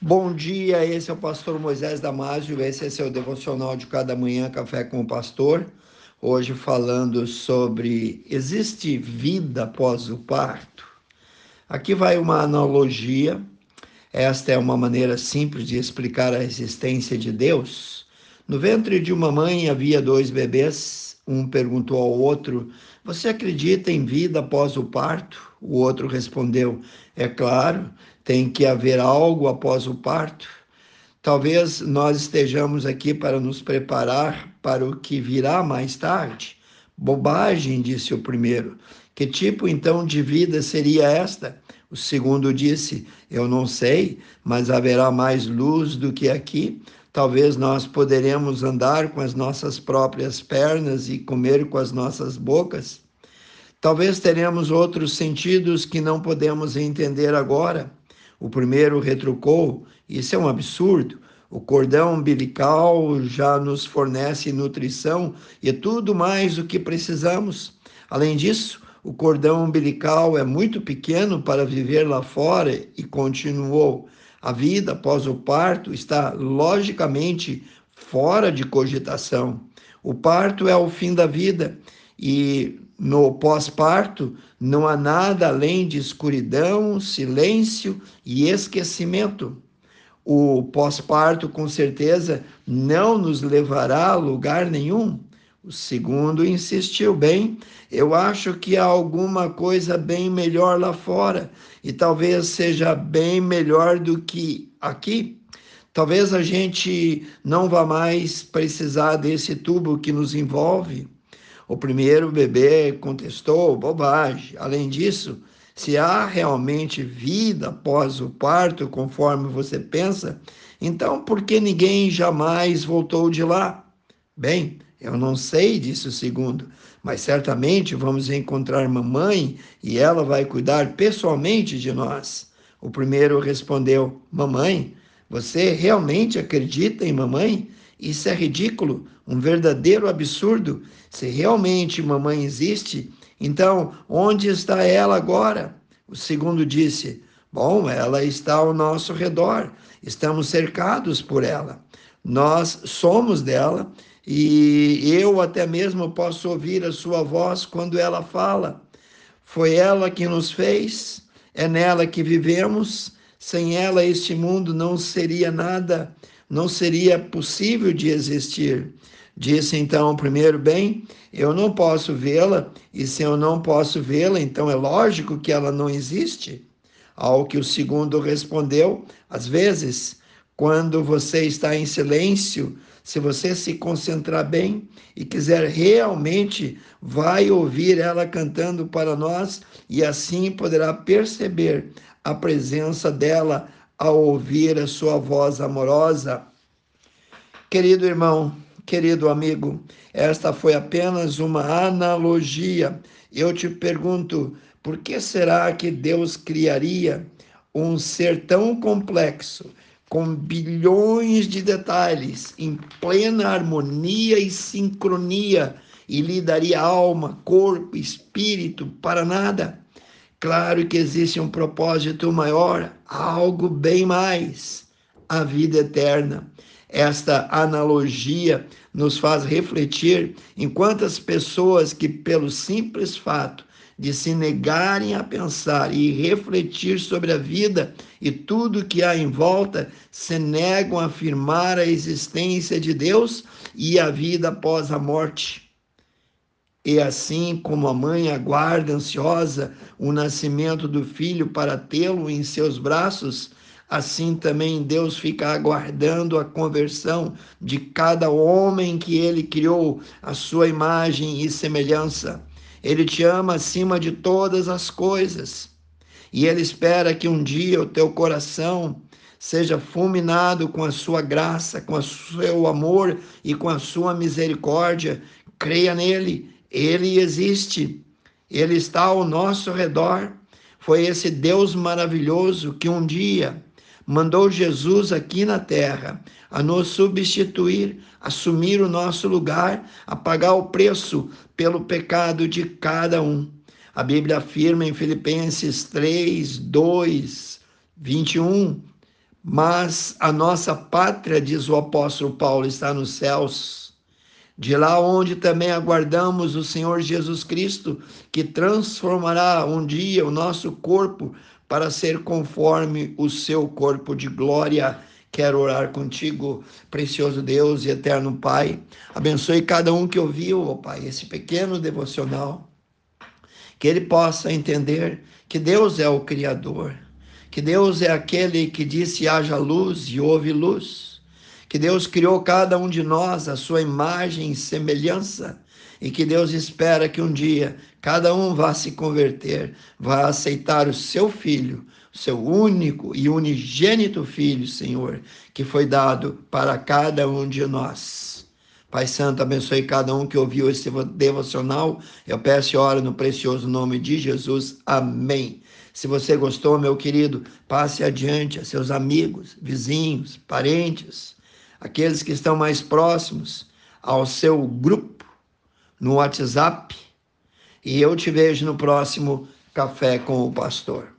Bom dia, esse é o pastor Moisés Damásio, esse é seu devocional de cada manhã, Café com o Pastor. Hoje falando sobre existe vida após o parto? Aqui vai uma analogia. Esta é uma maneira simples de explicar a existência de Deus. No ventre de uma mãe havia dois bebês. Um perguntou ao outro: Você acredita em vida após o parto? O outro respondeu: É claro, tem que haver algo após o parto. Talvez nós estejamos aqui para nos preparar para o que virá mais tarde. Bobagem, disse o primeiro. Que tipo então de vida seria esta? O segundo disse: Eu não sei, mas haverá mais luz do que aqui. Talvez nós poderemos andar com as nossas próprias pernas e comer com as nossas bocas. Talvez teremos outros sentidos que não podemos entender agora. O primeiro retrucou: Isso é um absurdo. O cordão umbilical já nos fornece nutrição e tudo mais o que precisamos. Além disso, o cordão umbilical é muito pequeno para viver lá fora e continuou. A vida após o parto está logicamente fora de cogitação. O parto é o fim da vida e no pós-parto, não há nada além de escuridão, silêncio e esquecimento. O pós-parto, com certeza, não nos levará a lugar nenhum. O segundo insistiu bem. Eu acho que há alguma coisa bem melhor lá fora e talvez seja bem melhor do que aqui. Talvez a gente não vá mais precisar desse tubo que nos envolve o primeiro bebê contestou bobagem. Além disso, se há realmente vida após o parto, conforme você pensa, então por que ninguém jamais voltou de lá? Bem, eu não sei, disse o segundo, mas certamente vamos encontrar mamãe e ela vai cuidar pessoalmente de nós. O primeiro respondeu: Mamãe, você realmente acredita em mamãe? Isso é ridículo, um verdadeiro absurdo. Se realmente mamãe existe, então onde está ela agora? O segundo disse: Bom, ela está ao nosso redor, estamos cercados por ela. Nós somos dela e eu até mesmo posso ouvir a sua voz quando ela fala. Foi ela que nos fez, é nela que vivemos. Sem ela, este mundo não seria nada não seria possível de existir. Disse então o primeiro: Bem, eu não posso vê-la, e se eu não posso vê-la, então é lógico que ela não existe. Ao que o segundo respondeu: Às vezes, quando você está em silêncio, se você se concentrar bem e quiser realmente, vai ouvir ela cantando para nós e assim poderá perceber a presença dela ao ouvir a sua voz amorosa. Querido irmão, querido amigo, esta foi apenas uma analogia. Eu te pergunto, por que será que Deus criaria um ser tão complexo, com bilhões de detalhes, em plena harmonia e sincronia, e lhe daria alma, corpo, espírito para nada? Claro que existe um propósito maior, algo bem mais, a vida eterna. Esta analogia nos faz refletir em quantas pessoas que, pelo simples fato de se negarem a pensar e refletir sobre a vida e tudo que há em volta, se negam a afirmar a existência de Deus e a vida após a morte. E assim como a mãe aguarda ansiosa o nascimento do filho para tê-lo em seus braços, assim também Deus fica aguardando a conversão de cada homem que ele criou, a sua imagem e semelhança. Ele te ama acima de todas as coisas. E ele espera que um dia o teu coração seja fulminado com a sua graça, com o seu amor e com a sua misericórdia. Creia nele ele existe, ele está ao nosso redor. Foi esse Deus maravilhoso que um dia mandou Jesus aqui na terra a nos substituir, assumir o nosso lugar, a pagar o preço pelo pecado de cada um. A Bíblia afirma em Filipenses 3, 2, 21, Mas a nossa pátria, diz o apóstolo Paulo, está nos céus, de lá onde também aguardamos o Senhor Jesus Cristo, que transformará um dia o nosso corpo para ser conforme o seu corpo de glória. Quero orar contigo, precioso Deus e eterno Pai. Abençoe cada um que ouviu, ó Pai, esse pequeno devocional. Que ele possa entender que Deus é o Criador que Deus é aquele que disse haja luz e houve luz, que Deus criou cada um de nós a sua imagem e semelhança, e que Deus espera que um dia cada um vá se converter, vá aceitar o seu filho, o seu único e unigênito filho, Senhor, que foi dado para cada um de nós. Pai Santo, abençoe cada um que ouviu esse devocional. Eu peço e oro no precioso nome de Jesus. Amém. Se você gostou, meu querido, passe adiante a seus amigos, vizinhos, parentes, aqueles que estão mais próximos ao seu grupo no WhatsApp. E eu te vejo no próximo Café com o Pastor.